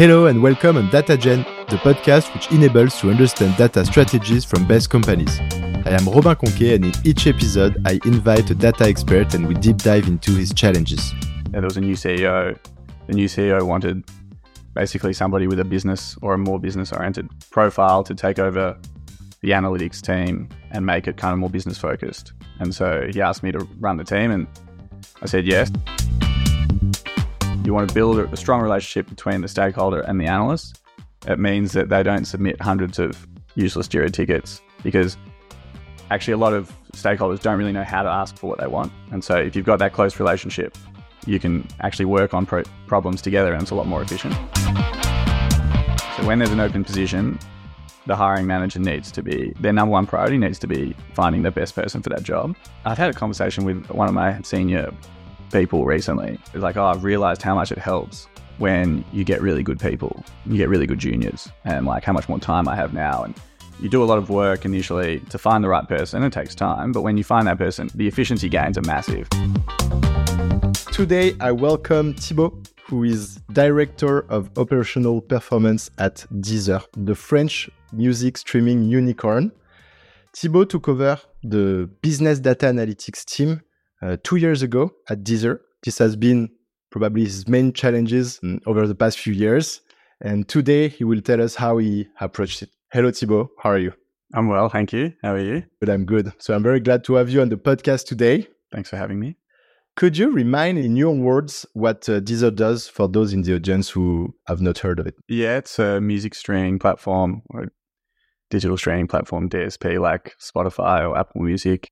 Hello and welcome on DataGen, the podcast which enables to understand data strategies from best companies. I am Robin Conquet and in each episode I invite a data expert and we deep dive into his challenges. there was a new CEO. The new CEO wanted basically somebody with a business or a more business oriented profile to take over the analytics team and make it kind of more business focused. And so he asked me to run the team, and I said yes. You want to build a strong relationship between the stakeholder and the analyst. It means that they don't submit hundreds of useless Jira tickets because actually a lot of stakeholders don't really know how to ask for what they want. And so if you've got that close relationship, you can actually work on pro- problems together and it's a lot more efficient. So when there's an open position, the hiring manager needs to be their number one priority needs to be finding the best person for that job. I've had a conversation with one of my senior people recently. It's like, oh, I've realized how much it helps when you get really good people, you get really good juniors, and like how much more time I have now. And you do a lot of work initially to find the right person. It takes time, but when you find that person, the efficiency gains are massive. Today I welcome Thibaud, who is Director of Operational Performance at Deezer, the French music streaming unicorn. Thibaud took over the business data analytics team uh, two years ago at Deezer. This has been probably his main challenges mm, over the past few years. And today he will tell us how he approached it. Hello, Thibaud. How are you? I'm well, thank you. How are you? But I'm good. So I'm very glad to have you on the podcast today. Thanks for having me. Could you remind in your words what uh, Deezer does for those in the audience who have not heard of it? Yeah, it's a music streaming platform or digital streaming platform, DSP, like Spotify or Apple Music.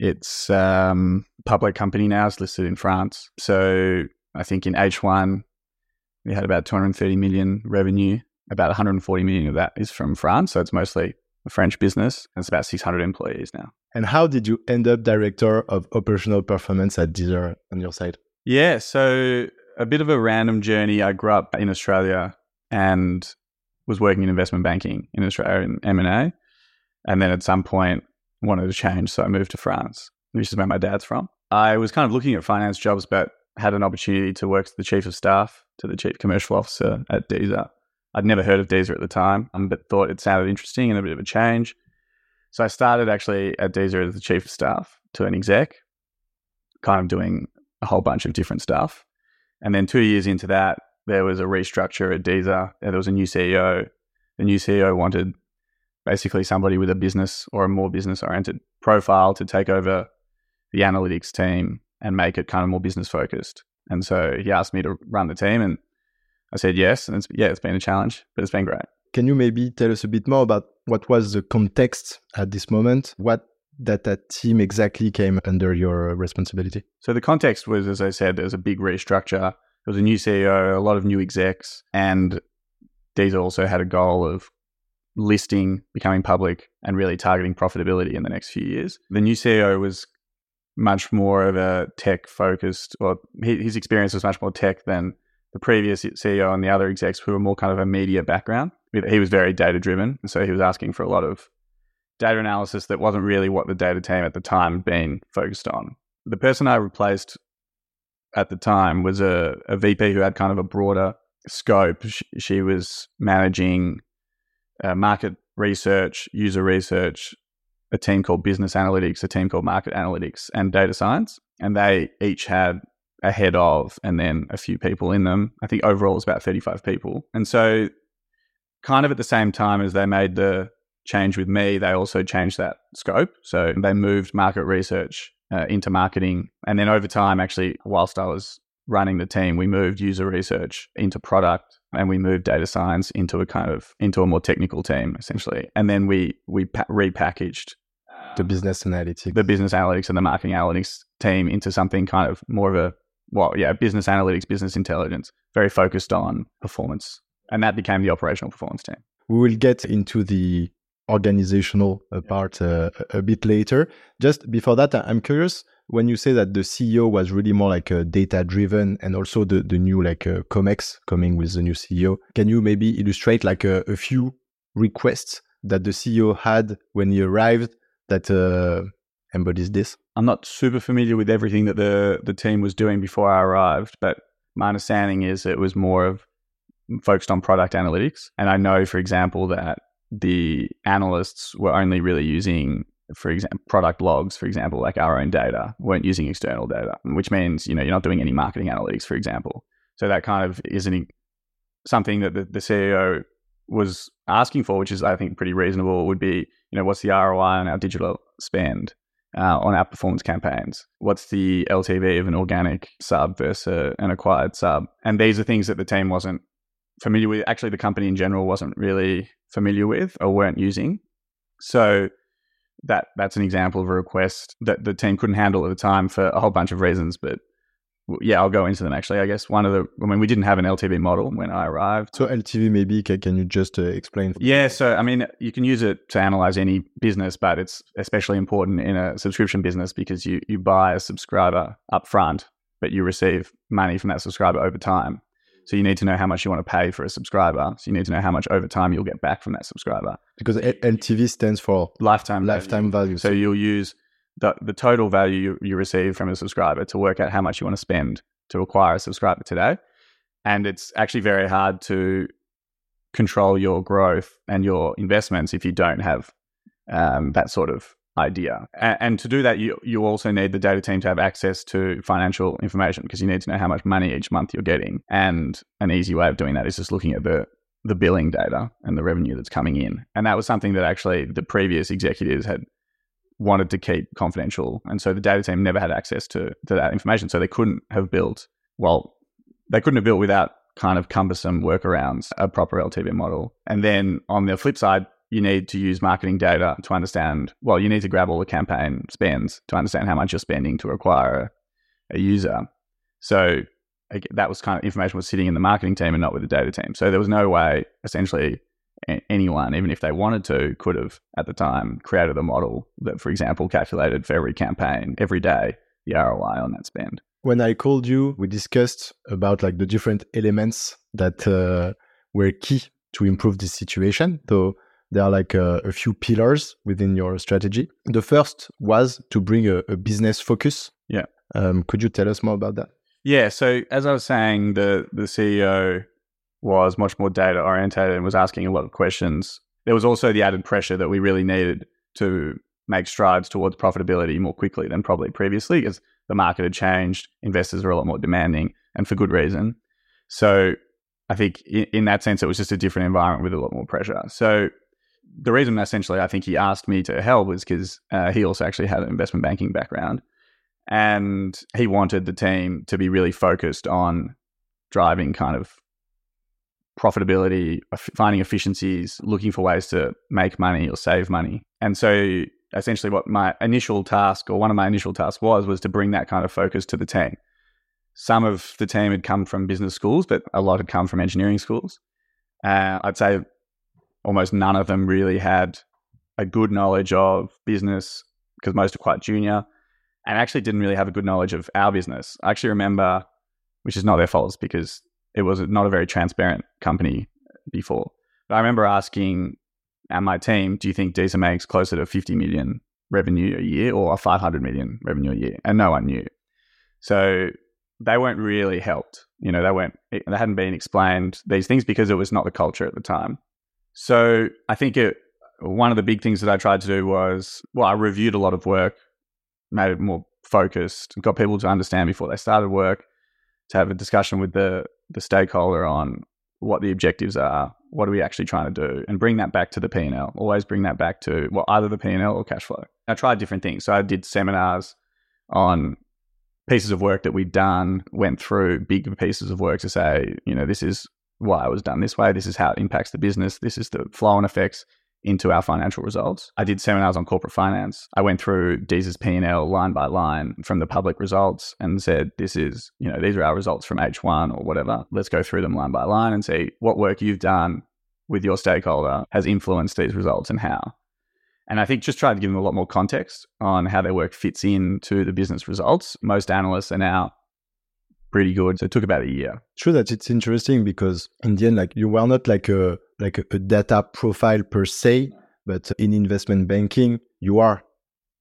It's um, public company now. It's listed in France. So I think in H1 we had about 230 million revenue. About 140 million of that is from France. So it's mostly a French business. It's about 600 employees now. And how did you end up director of operational performance at Deezer on your side? Yeah, so a bit of a random journey. I grew up in Australia and was working in investment banking in Australia in M&A. And then at some point wanted to change, so I moved to France, which is where my dad's from. I was kind of looking at finance jobs, but had an opportunity to work as the chief of staff to the chief commercial officer at Deezer. I'd never heard of Deezer at the time, um, but thought it sounded interesting and a bit of a change. So I started actually at Deezer as the chief of staff to an exec, kind of doing a whole bunch of different stuff. And then two years into that, there was a restructure at Deezer. There was a new CEO. The new CEO wanted basically somebody with a business or a more business oriented profile to take over the analytics team and make it kind of more business focused. And so he asked me to run the team and I said yes. And it's, yeah, it's been a challenge, but it's been great. Can you maybe tell us a bit more about what was the context at this moment? What that that team exactly came under your responsibility? So the context was, as I said, there's a big restructure. There was a new CEO, a lot of new execs, and Deezer also had a goal of listing, becoming public, and really targeting profitability in the next few years. The new CEO was much more of a tech focused, or his experience was much more tech than the previous CEO and the other execs who were more kind of a media background. He was very data driven. And so he was asking for a lot of data analysis that wasn't really what the data team at the time had been focused on. The person I replaced at the time was a, a VP who had kind of a broader scope. She, she was managing uh, market research, user research, a team called business analytics, a team called market analytics, and data science. And they each had a head of and then a few people in them. I think overall it was about 35 people. And so, kind of at the same time as they made the change with me, they also changed that scope. So, they moved market research uh, into marketing. And then over time, actually, whilst I was running the team, we moved user research into product and we moved data science into a kind of into a more technical team essentially. And then we we pa- repackaged the business analytics. The business analytics and the marketing analytics team into something kind of more of a well yeah business analytics business intelligence very focused on performance. And that became the operational performance team. We will get into the organizational uh, part uh, a bit later. Just before that i'm curious when you say that the CEO was really more like a data driven and also the, the new like uh, COMEX coming with the new CEO, can you maybe illustrate like a, a few requests that the CEO had when he arrived that uh, embodies this? I'm not super familiar with everything that the, the team was doing before I arrived, but my understanding is it was more of focused on product analytics. And I know, for example, that the analysts were only really using for example, product logs, for example, like our own data, weren't using external data, which means, you know, you're not doing any marketing analytics, for example. So that kind of isn't something that the, the CEO was asking for, which is, I think, pretty reasonable, would be, you know, what's the ROI on our digital spend uh, on our performance campaigns? What's the LTV of an organic sub versus an acquired sub? And these are things that the team wasn't familiar with. Actually, the company in general wasn't really familiar with or weren't using. So that that's an example of a request that the team couldn't handle at the time for a whole bunch of reasons. But yeah, I'll go into them actually. I guess one of the, I mean, we didn't have an LTV model when I arrived. So LTV, maybe can, can you just uh, explain? Yeah, so I mean, you can use it to analyze any business, but it's especially important in a subscription business because you you buy a subscriber up front, but you receive money from that subscriber over time. So you need to know how much you want to pay for a subscriber. So you need to know how much over time you'll get back from that subscriber. Because LTV stands for lifetime lifetime value. value. So you'll use the, the total value you, you receive from a subscriber to work out how much you want to spend to acquire a subscriber today. And it's actually very hard to control your growth and your investments if you don't have um, that sort of idea. And, and, to do that, you you also need the data team to have access to financial information because you need to know how much money each month you're getting. And an easy way of doing that is just looking at the the billing data and the revenue that's coming in. And that was something that actually the previous executives had wanted to keep confidential. And so the data team never had access to, to that information. So they couldn't have built, well, they couldn't have built without kind of cumbersome workarounds a proper LTV model. And then on the flip side, you need to use marketing data to understand, well, you need to grab all the campaign spends to understand how much you're spending to acquire a, a user. So that was kind of information was sitting in the marketing team and not with the data team. So there was no way, essentially, anyone, even if they wanted to, could have at the time created a model that, for example, calculated for every campaign every day the ROI on that spend. When I called you, we discussed about like the different elements that uh, were key to improve this situation. So there are like a, a, few pillars within your strategy. The first was to bring a, a business focus. Yeah. Um, could you tell us more about that? Yeah. So as I was saying, the the CEO was much more data orientated and was asking a lot of questions. There was also the added pressure that we really needed to make strides towards profitability more quickly than probably previously, because the market had changed. Investors are a lot more demanding, and for good reason. So I think in, in that sense, it was just a different environment with a lot more pressure. So the reason essentially I think he asked me to help was because uh, he also actually had an investment banking background. And he wanted the team to be really focused on driving kind of profitability, finding efficiencies, looking for ways to make money or save money. And so essentially what my initial task or one of my initial tasks was was to bring that kind of focus to the team. Some of the team had come from business schools, but a lot had come from engineering schools. Uh, I'd say almost none of them really had a good knowledge of business because most are quite junior and actually didn't really have a good knowledge of our business. I actually remember, which is not their fault because it was not a very transparent company before. But I remember asking and my team, do you think Deezer makes closer to 50 million revenue a year or 500 million revenue a year? And no one knew. So they weren't really helped. You know, they weren't, they hadn't been explained these things because it was not the culture at the time. So I think it, one of the big things that I tried to do was, well, I reviewed a lot of work, made it more focused, got people to understand before they started work, to have a discussion with the the stakeholder on what the objectives are, what are we actually trying to do, and bring that back to the P and L. Always bring that back to well, either the P and L or cash flow. I tried different things. So I did seminars on pieces of work that we'd done, went through big pieces of work to say, you know, this is why it was done this way. This is how it impacts the business. This is the flow and effects into our financial results. I did seminars on corporate finance. I went through Deezer's P&L line by line from the public results and said, this is, you know, these are our results from H1 or whatever. Let's go through them line by line and see what work you've done with your stakeholder has influenced these results and how. And I think just try to give them a lot more context on how their work fits into the business results. Most analysts are now pretty good. So it took about a year. True that it's interesting because in the end, like you were not like a like a, a data profile per se, but in investment banking, you are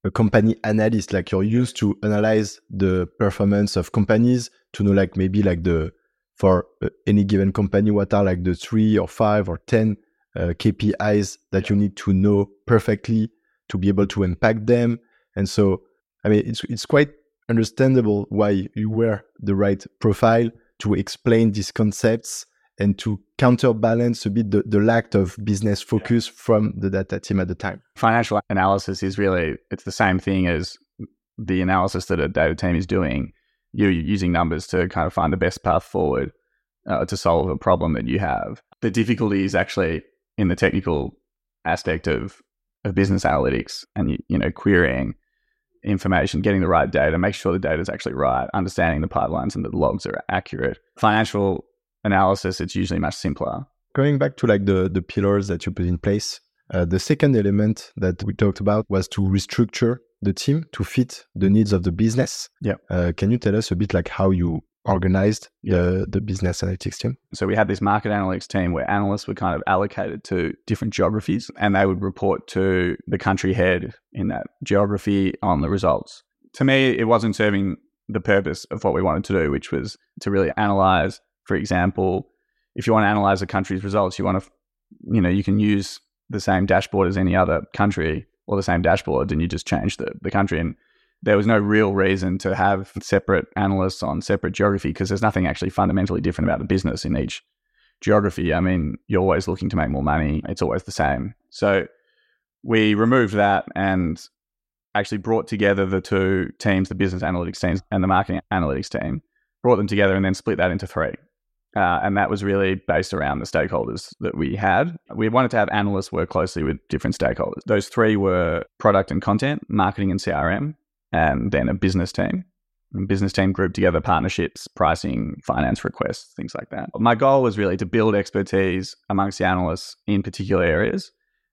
a company analyst. Like you're used to analyze the performance of companies to know like maybe like the for uh, any given company, what are like the three or five or 10 uh, KPIs that you need to know perfectly to be able to impact them. And so, I mean, it's, it's quite understandable why you were the right profile to explain these concepts and to counterbalance a bit the, the lack of business focus yeah. from the data team at the time. Financial analysis is really it's the same thing as the analysis that a data team is doing. You're using numbers to kind of find the best path forward uh, to solve a problem that you have. The difficulty is actually in the technical aspect of, of business analytics and you know querying information, getting the right data, make sure the data is actually right, understanding the pipelines and the logs are accurate. Financial analysis, it's usually much simpler. Going back to like the the pillars that you put in place, uh, the second element that we talked about was to restructure the team to fit the needs of the business. Yeah. Uh, can you tell us a bit like how you organized yeah. the, the business analytics team? So we had this market analytics team where analysts were kind of allocated to different geographies and they would report to the country head in that geography on the results. To me, it wasn't serving the purpose of what we wanted to do, which was to really analyze for example, if you want to analyze a country's results, you want to, you know, you can use the same dashboard as any other country or the same dashboard, and you just change the, the country. And there was no real reason to have separate analysts on separate geography because there's nothing actually fundamentally different about the business in each geography. I mean, you're always looking to make more money, it's always the same. So we removed that and actually brought together the two teams, the business analytics teams and the marketing analytics team, brought them together and then split that into three. Uh, and that was really based around the stakeholders that we had. We wanted to have analysts work closely with different stakeholders. Those three were product and content, marketing and CRM, and then a business team. And business team group together partnerships, pricing, finance requests, things like that. My goal was really to build expertise amongst the analysts in particular areas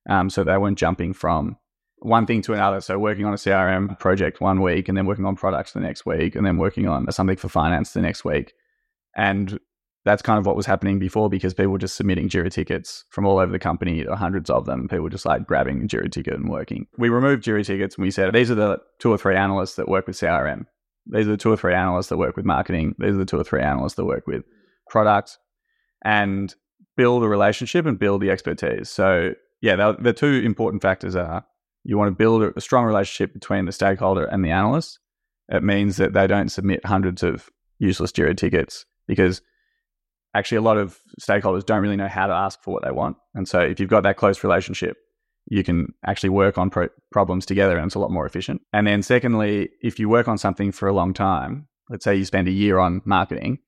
um, so they weren't jumping from one thing to another. So working on a CRM project one week and then working on products the next week and then working on something for finance the next week. And that's kind of what was happening before because people were just submitting Jira tickets from all over the company, hundreds of them. People were just like grabbing a Jira ticket and working. We removed Jira tickets and we said, these are the two or three analysts that work with CRM. These are the two or three analysts that work with marketing. These are the two or three analysts that work with product and build a relationship and build the expertise. So, yeah, the, the two important factors are you want to build a strong relationship between the stakeholder and the analyst. It means that they don't submit hundreds of useless Jira tickets because actually a lot of stakeholders don't really know how to ask for what they want. And so if you've got that close relationship, you can actually work on pro- problems together and it's a lot more efficient. And then secondly, if you work on something for a long time, let's say you spend a year on marketing,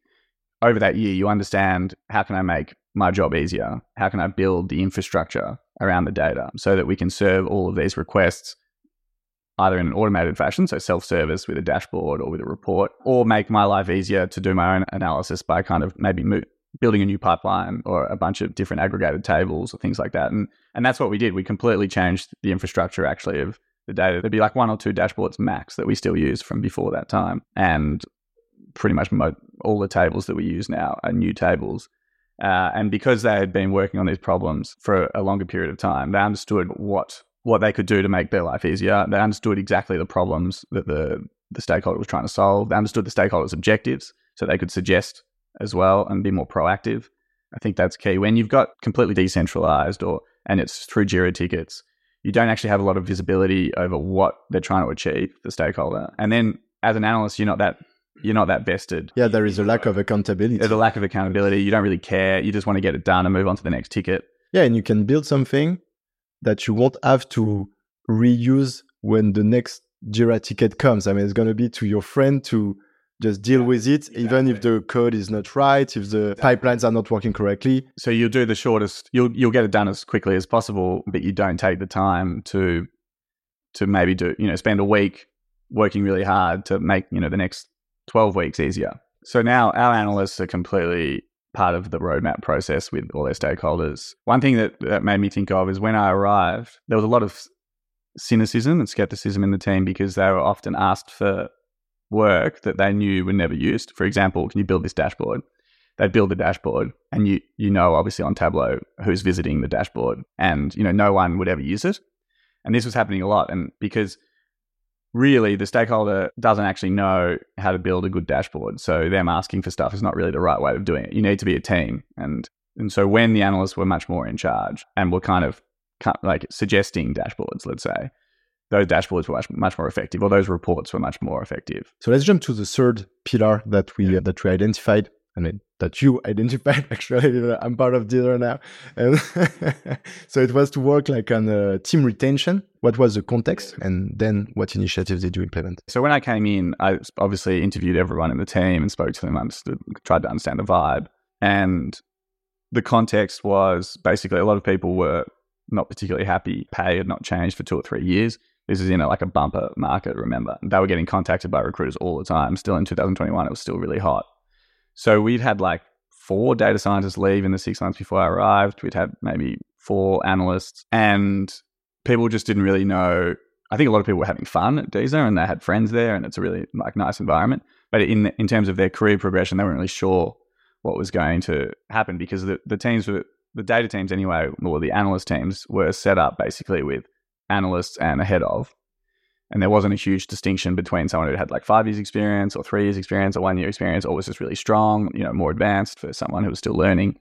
over that year you understand how can I make my job easier? How can I build the infrastructure around the data so that we can serve all of these requests either in an automated fashion, so self service with a dashboard or with a report, or make my life easier to do my own analysis by kind of maybe mo- building a new pipeline or a bunch of different aggregated tables or things like that. And and that's what we did. We completely changed the infrastructure actually of the data. There'd be like one or two dashboards max that we still use from before that time, and pretty much mo- all the tables that we use now are new tables. Uh, and because they had been working on these problems for a longer period of time, they understood what what they could do to make their life easier. They understood exactly the problems that the the stakeholder was trying to solve. They understood the stakeholder's objectives, so they could suggest as well and be more proactive. I think that's key. When you've got completely decentralized or and it's through Jira tickets, you don't actually have a lot of visibility over what they're trying to achieve, the stakeholder. And then as an analyst, you're not that you're not that vested. Yeah, there is a lack of accountability. There's a lack of accountability. You don't really care. You just want to get it done and move on to the next ticket. Yeah, and you can build something that you won't have to reuse when the next Jira ticket comes. I mean, it's going to be to your friend to just deal with it, exactly. even if the code is not right, if the pipelines are not working correctly. So you'll do the shortest, you'll you'll get it done as quickly as possible, but you don't take the time to to maybe do, you know, spend a week working really hard to make, you know, the next 12 weeks easier. So now our analysts are completely part of the roadmap process with all their stakeholders. One thing that, that made me think of is when I arrived, there was a lot of cynicism and skepticism in the team because they were often asked for work that they knew were never used. For example, can you build this dashboard? They'd build the dashboard, and you you know obviously on Tableau who's visiting the dashboard, and you know no one would ever use it. And this was happening a lot, and because really the stakeholder doesn't actually know how to build a good dashboard. So them asking for stuff is not really the right way of doing it. You need to be a team. And and so when the analysts were much more in charge and were kind of like suggesting dashboards, let's say, those dashboards were much, much more effective, or those reports were much more effective. So let's jump to the third pillar that we yeah. uh, that we identified, I mean, that you identified actually. I'm part of Deezer now. And so it was to work like on uh, team retention. What was the context? And then what initiatives did you implement? So when I came in, I obviously interviewed everyone in the team and spoke to them, understood, tried to understand the vibe. And the context was basically a lot of people were not particularly happy. Pay had not changed for two or three years. This is in a, like a bumper market, remember. They were getting contacted by recruiters all the time. Still in 2021, it was still really hot. So we'd had like four data scientists leave in the six months before I arrived. We'd had maybe four analysts, and people just didn't really know. I think a lot of people were having fun at Deezer and they had friends there, and it's a really like nice environment. But in in terms of their career progression, they weren't really sure what was going to happen because the, the teams were the data teams anyway, or the analyst teams were set up basically with analysts and a head of, and there wasn't a huge distinction between someone who had like five years experience or three years experience or one year experience or was just really strong, you know, more advanced for someone who was still learning.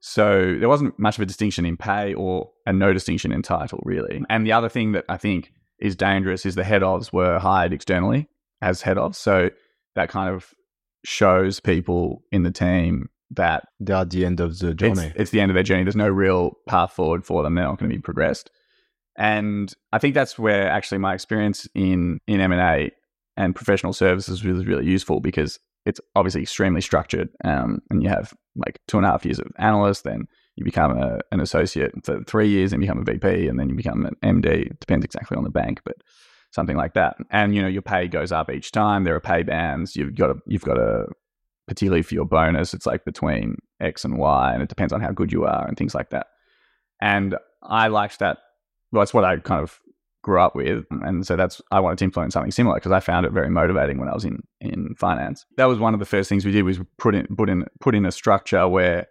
So there wasn't much of a distinction in pay or and no distinction in title really. And the other thing that I think is dangerous is the head ofs were hired externally as head ofs. So that kind of shows people in the team that they're at the end of the journey. It's, it's the end of their journey. There's no real path forward for them. They're not going to be progressed. And I think that's where actually my experience in in M and A and professional services was really useful because it's obviously extremely structured. Um, and you have like two and a half years of analyst, then you become a, an associate for three years, and become a VP, and then you become an MD. It depends exactly on the bank, but something like that. And you know your pay goes up each time. There are pay bands. You've got a you've got a particularly for your bonus, it's like between X and Y, and it depends on how good you are and things like that. And I liked that well, that's what I kind of grew up with, and so that's I wanted to implement something similar because I found it very motivating when I was in in finance. That was one of the first things we did was put in put in put in a structure where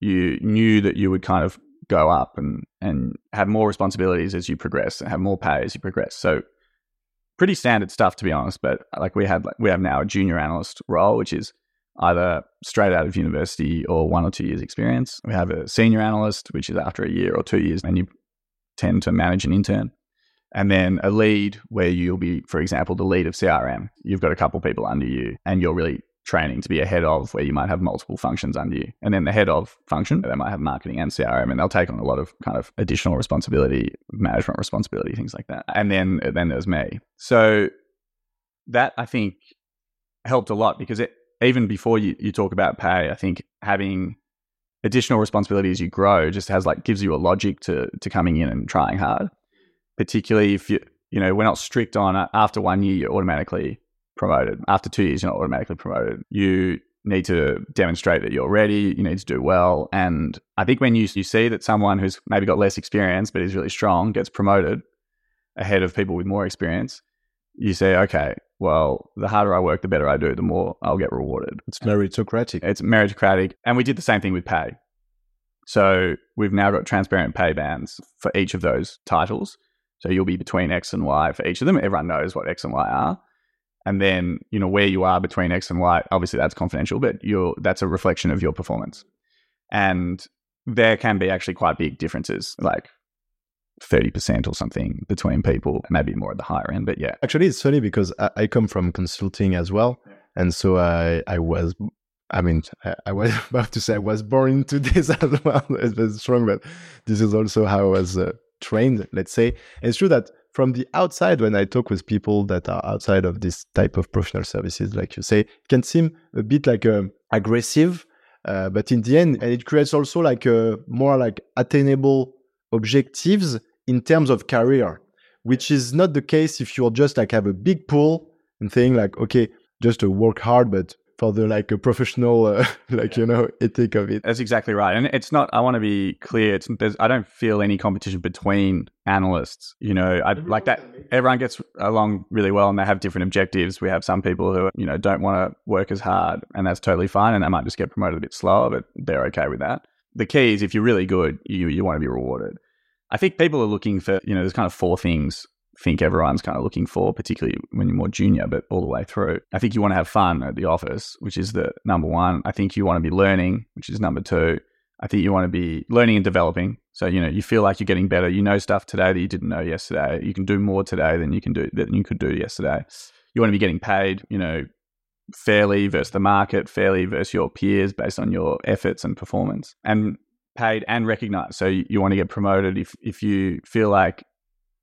you knew that you would kind of go up and and have more responsibilities as you progress and have more pay as you progress. So pretty standard stuff to be honest, but like we have like we have now a junior analyst role, which is either straight out of university or one or two years experience. We have a senior analyst, which is after a year or two years, and you tend to manage an intern. And then a lead where you'll be, for example, the lead of CRM. You've got a couple people under you and you're really training to be a head of where you might have multiple functions under you. And then the head of function, they might have marketing and CRM and they'll take on a lot of kind of additional responsibility, management responsibility, things like that. And then then there's me. So that I think helped a lot because it even before you, you talk about pay, I think having additional responsibility as you grow just has like gives you a logic to to coming in and trying hard. Particularly if you you know we're not strict on uh, after one year you're automatically promoted. After two years you're not automatically promoted. You need to demonstrate that you're ready. You need to do well. And I think when you you see that someone who's maybe got less experience but is really strong gets promoted ahead of people with more experience, you say, okay, well, the harder I work, the better I do, the more I'll get rewarded. It's meritocratic. It's meritocratic. And we did the same thing with pay. So we've now got transparent pay bands for each of those titles. So you'll be between X and Y for each of them. Everyone knows what X and Y are. And then, you know, where you are between X and Y, obviously that's confidential, but you're that's a reflection of your performance. And there can be actually quite big differences. Like 30% or something between people, maybe more at the higher end. But yeah. Actually, it's funny because I, I come from consulting as well. And so I, I was, I mean, I, was about to say I was born into this as well. It's strong, but this is also how I was uh, trained, let's say. And it's true that from the outside, when I talk with people that are outside of this type of professional services, like you say, it can seem a bit like uh, aggressive. Uh, but in the end, and it creates also like a more like attainable objectives in terms of career, which is not the case if you're just like have a big pool and saying like, okay, just to work hard, but for the like a professional, uh, like you know, ethic of it. That's exactly right, and it's not. I want to be clear. It's there's. I don't feel any competition between analysts. You know, I like that. Everyone gets along really well, and they have different objectives. We have some people who you know don't want to work as hard, and that's totally fine, and they might just get promoted a bit slower, but they're okay with that. The key is if you're really good, you you want to be rewarded. I think people are looking for, you know, there's kind of four things I think everyone's kind of looking for, particularly when you're more junior, but all the way through. I think you want to have fun at the office, which is the number one. I think you want to be learning, which is number two. I think you want to be learning and developing. So, you know, you feel like you're getting better. You know stuff today that you didn't know yesterday. You can do more today than you can do than you could do yesterday. You want to be getting paid, you know, fairly versus the market, fairly versus your peers based on your efforts and performance. And paid and recognized. So you, you want to get promoted if if you feel like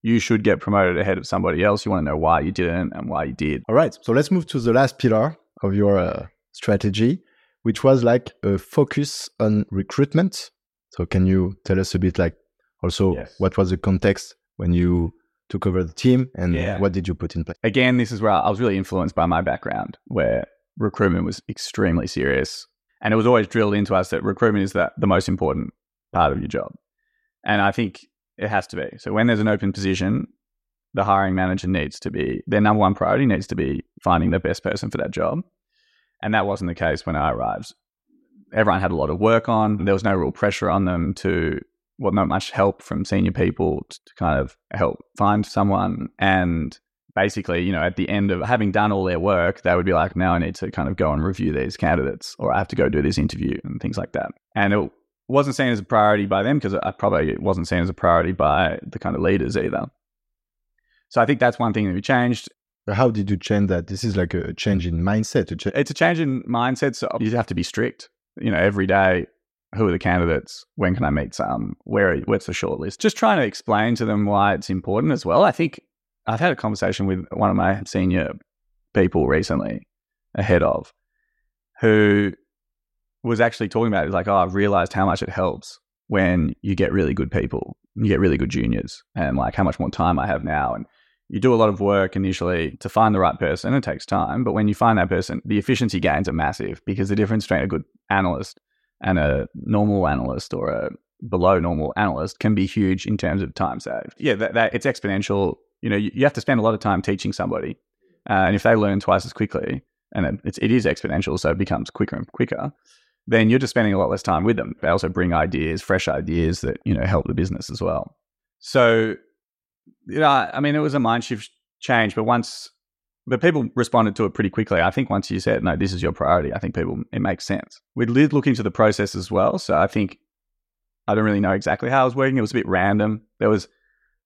you should get promoted ahead of somebody else. You want to know why you didn't and why you did. All right. So let's move to the last pillar of your uh, strategy, which was like a focus on recruitment. So can you tell us a bit like also Yes. what was the context when you took over the team and Yeah. what did you put in place? Again, this is where I was really influenced by my background, where recruitment was extremely serious. And it was always drilled into us that recruitment is the, the most important part of your job. And I think it has to be. So when there's an open position, the hiring manager needs to be, their number one priority needs to be finding the best person for that job. And that wasn't the case when I arrived. Everyone had a lot of work on. There was no real pressure on them to, well, not much help from senior people to, to kind of help find someone. And basically, you know, at the end of having done all their work, they would be like, now I need to kind of go and review these candidates or I have to go do this interview and things like that. And it wasn't seen as a priority by them because I probably it wasn't seen as a priority by the kind of leaders either. So I think that's one thing that we changed. How did you change that? This is like a change in mindset. A cha- It's a change in mindset. So you have to be strict. You know, every day, who are the candidates? When can I meet some? Where? What's the short list? Just trying to explain to them why it's important as well. I think I've had a conversation with one of my senior people recently, ahead of, who was actually talking about it. Like, oh, I've realized how much it helps when you get really good people, you get really good juniors, and like how much more time I have now. And you do a lot of work initially to find the right person. It takes time, but when you find that person, the efficiency gains are massive because the difference between a good analyst and a normal analyst or a below normal analyst can be huge in terms of time saved. Yeah, that, that it's exponential. You know, you, you have to spend a lot of time teaching somebody, uh, and if they learn twice as quickly, and it's, it is exponential, so it becomes quicker and quicker. Then you're just spending a lot less time with them. They also bring ideas, fresh ideas that you know help the business as well. So you know, I mean, it was a mind shift change, but once, but people responded to it pretty quickly. I think once you said, no, this is your priority, I think people, it makes sense. We did look into the process as well. So I think, I don't really know exactly how it was working. It was a bit random. There was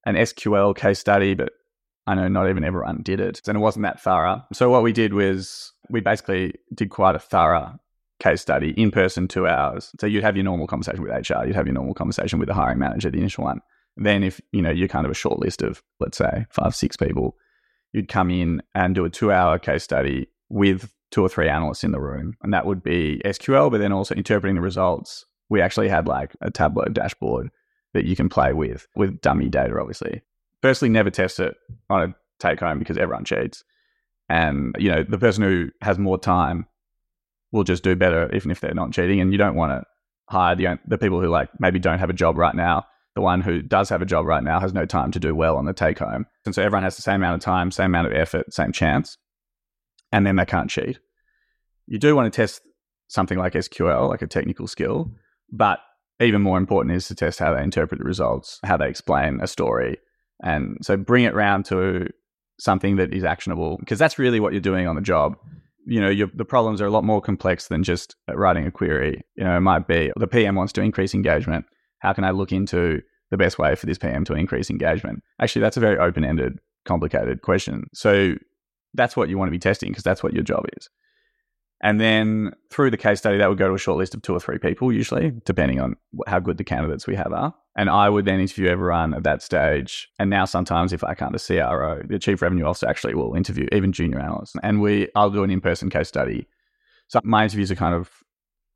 an SQL case study, but I know not even everyone did it. And it wasn't that thorough. So what we did was we basically did quite a thorough case study in person, two hours. So you'd have your normal conversation with HR, you'd have your normal conversation with the hiring manager, the initial one then if you know you're kind of a short list of let's say five six people you'd come in and do a two hour case study with two or three analysts in the room and that would be sql but then also interpreting the results we actually had like a tableau dashboard that you can play with with dummy data obviously. Firstly never test it on a take home because everyone cheats. And you know the person who has more time will just do better even if they're not cheating. And you don't want to hire the, the people who like maybe don't have a job right now. The one who does have a job right now has no time to do well on the take home. And so everyone has the same amount of time, same amount of effort, same chance, and then they can't cheat. You do want to test something like SQL, like a technical skill, but even more important is to test how they interpret the results, how they explain a story. And so bring it round to something that is actionable, because that's really what you're doing on the job. You know, the problems are a lot more complex than just uh, writing a query. You know, it might be the PM wants to increase engagement how can I look into the best way for this PM to increase engagement? Actually, that's a very open ended, complicated question. So that's what you want to be testing because that's what your job is. And then through the case study, that would go to a short list of two or three people, usually, depending on how good the candidates we have are. And I would then interview everyone at that stage. And now sometimes if I can't, a CRO, the chief revenue officer actually will interview even junior analysts. And we, I'll do an in-person case study. So my interviews are kind of,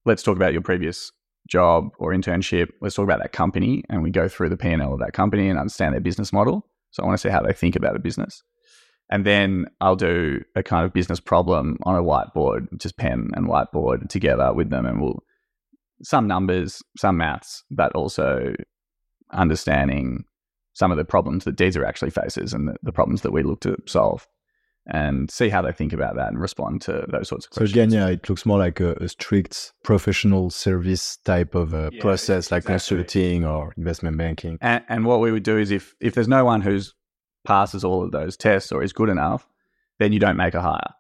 let's talk about your previous job or internship. Let's talk about that company, and we go through the P and L of that company and understand their business model. So I want to see how they think about a business, and then I'll do a kind of business problem on a whiteboard, just pen and whiteboard together with them, and we'll some numbers, some maths, but also understanding some of the problems that Deezer actually faces and the, the problems that we look to solve and see how they think about that and respond to those sorts of questions. So again, yeah, it looks more like a, a strict professional service type of uh, Yeah, process, like exactly. consulting or investment banking. And, and what we would do is if if there's no one who's passes all of those tests or is good enough, then you don't make a hire.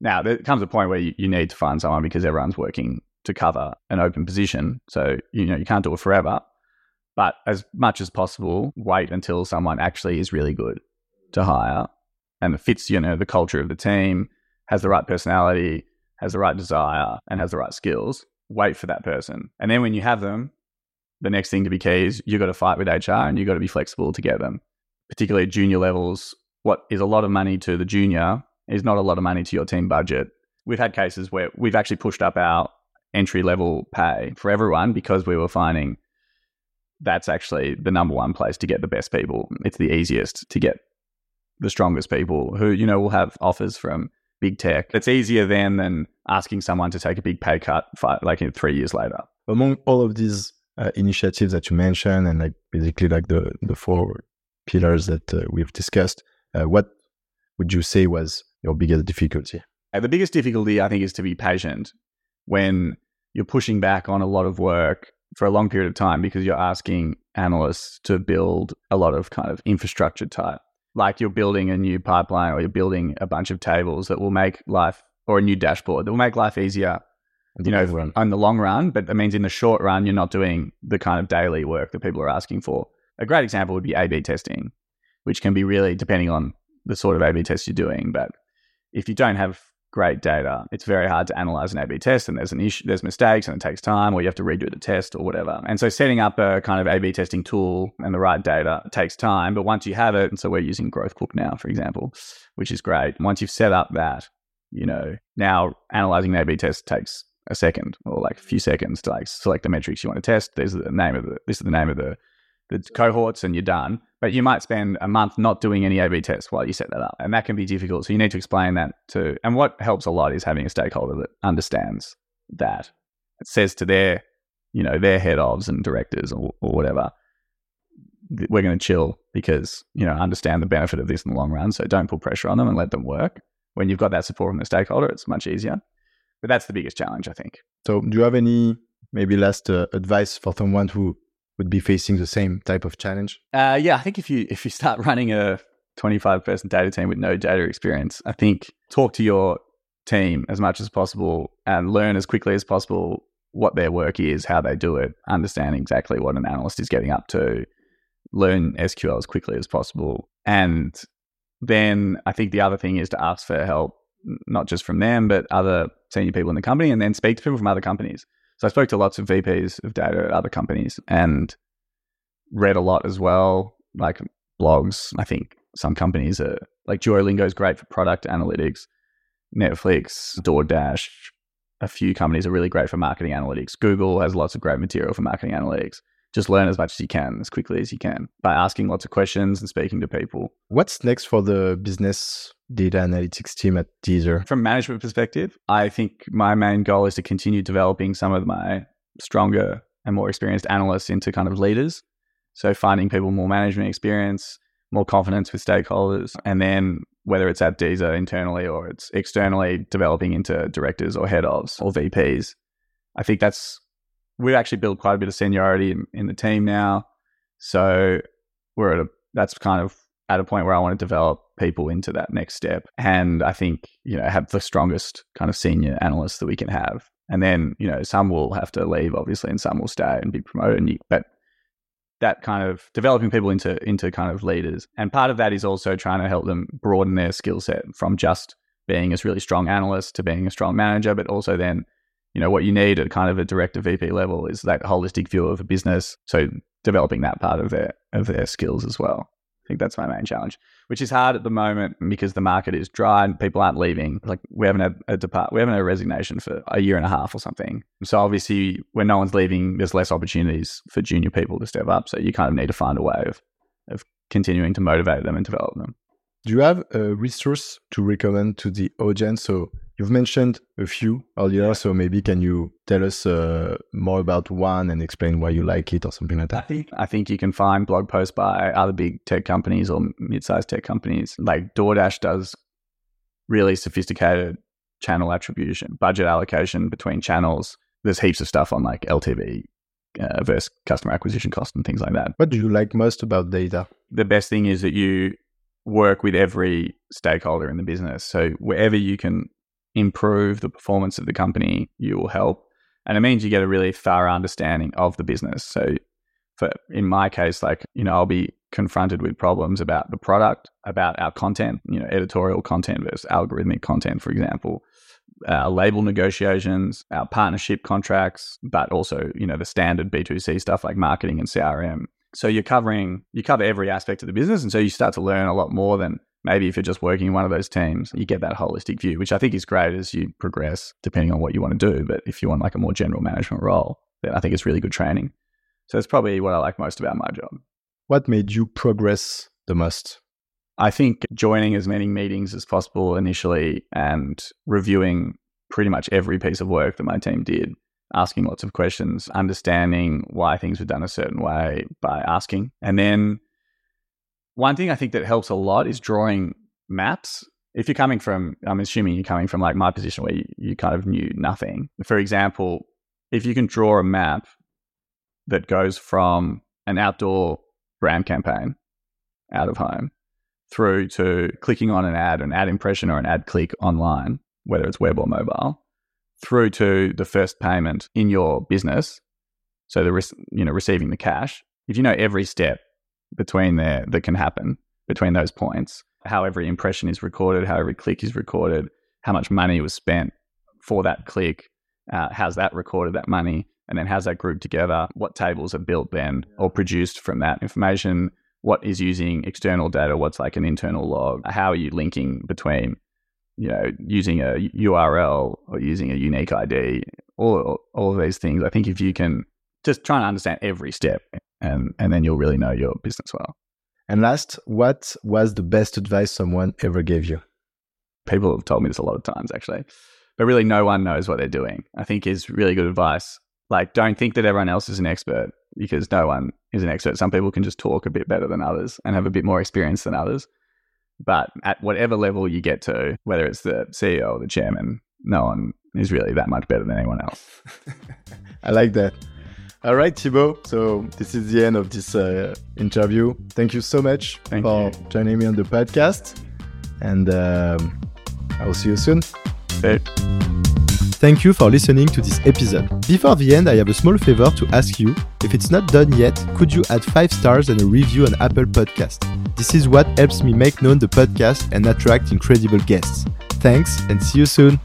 Now, there comes a point where you, you need to find someone because everyone's working to cover an open position. So, you know, you can't do it forever. But as much as possible, wait until someone actually is really good to hire and fits, you know, the culture of the team, has the right personality, has the right desire, and has the right skills. Wait for that person. And then when you have them, the next thing to be key is you've got to fight with HR and you've got to be flexible to get them. Particularly at junior levels, what is a lot of money to the junior is not a lot of money to your team budget. We've had cases where we've actually pushed up our entry level pay for everyone because we were finding that's actually the number one place to get the best people. It's the easiest to get the strongest people who, you know, will have offers from big tech. It's easier then than asking someone to take a big pay cut five, like three years later. Among all of these uh, initiatives that you mentioned and like basically like the, the four pillars that uh, we've discussed, uh, what would you say was your biggest difficulty? Uh, the biggest difficulty, I think, is to be patient when you're pushing back on a lot of work for a long period of time because you're asking analysts to build a lot of kind of infrastructure type. Like you're building a new pipeline or you're building a bunch of tables that will make life or a new dashboard that will make life easier, you know, run. on the long run. But that means in the short run, you're not doing the kind of daily work that people are asking for. A great example would be A B testing, which can be really depending on the sort of A B test you're doing. But if you don't have great data, it's very hard to analyze an A/B test, and there's an issue, there's mistakes, and it takes time, or you have to redo the test or whatever. And so, setting up a kind of A/B testing tool and the right data takes time. But once you have it, and so we're using Growthbook now, for example, which is great. Once you've set up that, you know, now analyzing an A/B test takes a second or like a few seconds to like select the metrics you want to test. There's the name of the this is the name of the the cohorts, and you're done. But you might spend a month not doing any A/B tests while you set that up, and that can be difficult. So you need to explain that to. And what helps a lot is having a stakeholder that understands that. It says to their, you know, their head ofs and directors or, or whatever, we're going to chill because you know understand the benefit of this in the long run. So don't put pressure on them and let them work. When you've got that support from the stakeholder, it's much easier. But that's the biggest challenge, I think. So, do you have any maybe last uh, advice for someone who would be facing the same type of challenge? Uh, yeah, I think if you if you start running a 25 person data team with no data experience, I think talk to your team as much as possible and learn as quickly as possible what their work is, how they do it, understand exactly what an analyst is getting up to, learn SQL as quickly as possible. And then I think the other thing is to ask for help, not just from them, but other senior people in the company, and then speak to people from other companies. So I spoke to lots of VPs of data at other companies and read a lot as well, like blogs. I think some companies are like Duolingo is great for product analytics. Netflix, DoorDash, a few companies are really great for marketing analytics. Google has lots of great material for marketing analytics. Just learn as much as you can, as quickly as you can, by asking lots of questions and speaking to people. What's next for the business data analytics team at Deezer? From management perspective, I think my main goal is to continue developing some of my stronger and more experienced analysts into kind of leaders. So finding people more management experience, more confidence with stakeholders, and then whether it's at Deezer internally or it's externally developing into directors or head ofs or VPs. I think that's we've actually built quite a bit of seniority in, in the team now. So we're at a that's kind of at a point where I want to develop people into that next step. And I think, you know, have the strongest kind of senior analysts that we can have. And then, you know, some will have to leave, obviously, and some will stay and be promoted. And you, but that kind of developing people into into kind of leaders. And part of that is also trying to help them broaden their skill set from just being a really strong analyst to being a strong manager, but also then, you know, what you need at kind of a director VP level is that holistic view of a business. So developing that part of their of their skills as well. I think that's my main challenge, which is hard at the moment because the market is dry and people aren't leaving. Like we haven't had a depart, we haven't had a resignation for a year and a half or something. So obviously, when no one's leaving, there's less opportunities for junior people to step up. So you kind of need to find a way of of continuing to motivate them and develop them. Do you have a resource to recommend to the audience? So you've mentioned a few earlier, so maybe can you tell us uh, more about one and explain why you like it or something like that? I think I think you can find blog posts by other big tech companies or mid-sized tech companies. Like DoorDash does really sophisticated channel attribution, budget allocation between channels. There's heaps of stuff on like LTV uh, versus customer acquisition cost and things like that. What do you like most about data? The best thing is that you work with every stakeholder in the business. So wherever you can improve the performance of the company, you will help. And it means you get a really thorough understanding of the business. So for in my case, like, you know, I'll be confronted with problems about the product, about our content, you know, editorial content versus algorithmic content, for example, our label negotiations, our partnership contracts, but also, you know, the standard B2C stuff like marketing and CRM. So you're covering, you cover every aspect of the business. And so you start to learn a lot more than maybe if you're just working in one of those teams, you get that holistic view, which I think is great as you progress, depending on what you want to do. But if you want like a more general management role, then I think it's really good training. So that's probably what I like most about my job. What made you progress the most? I think joining as many meetings as possible initially and reviewing pretty much every piece of work that my team did, asking lots of questions, understanding why things were done a certain way by asking. And then one thing I think that helps a lot is drawing maps. If you're coming from, I'm assuming you're coming from like my position where you, you kind of knew nothing. For example, if you can draw a map that goes from an outdoor brand campaign out of home through to clicking on an ad, an ad impression or an ad click online, whether it's web or mobile, through to the first payment in your business. So the risk you know receiving the cash. If you know every step between there that can happen between those points, how every impression is recorded, how every click is recorded, how much money was spent for that click, uh, how's that recorded, that money, and then how's that grouped together? What tables are built then or produced from that information? What is using external data? What's like an internal log? How are you linking between, you know, using a URL or using a unique ID? All, all of these things. I think if you can just try and understand every step and, and then you'll really know your business well. And last, what was the best advice someone ever gave you? People have told me this a lot of times actually, but really no one knows what they're doing. I think is really good advice. Like, don't think that everyone else is an expert because no one is an expert. Some people can just talk a bit better than others and have a bit more experience than others. But at whatever level you get to, whether it's the CEO or the chairman, no one is really that much better than anyone else. I like that. All right, Thibaud. So this is the end of this uh, interview. Thank you so much Thank for you. joining me on the podcast, and um, I will see you soon. But Thank you for listening to this episode. Before the end, I have a small favor to ask you. If it's not done yet, could you add 5 stars and a review on Apple Podcast? This is what helps me make known the podcast and attract incredible guests. Thanks and see you soon.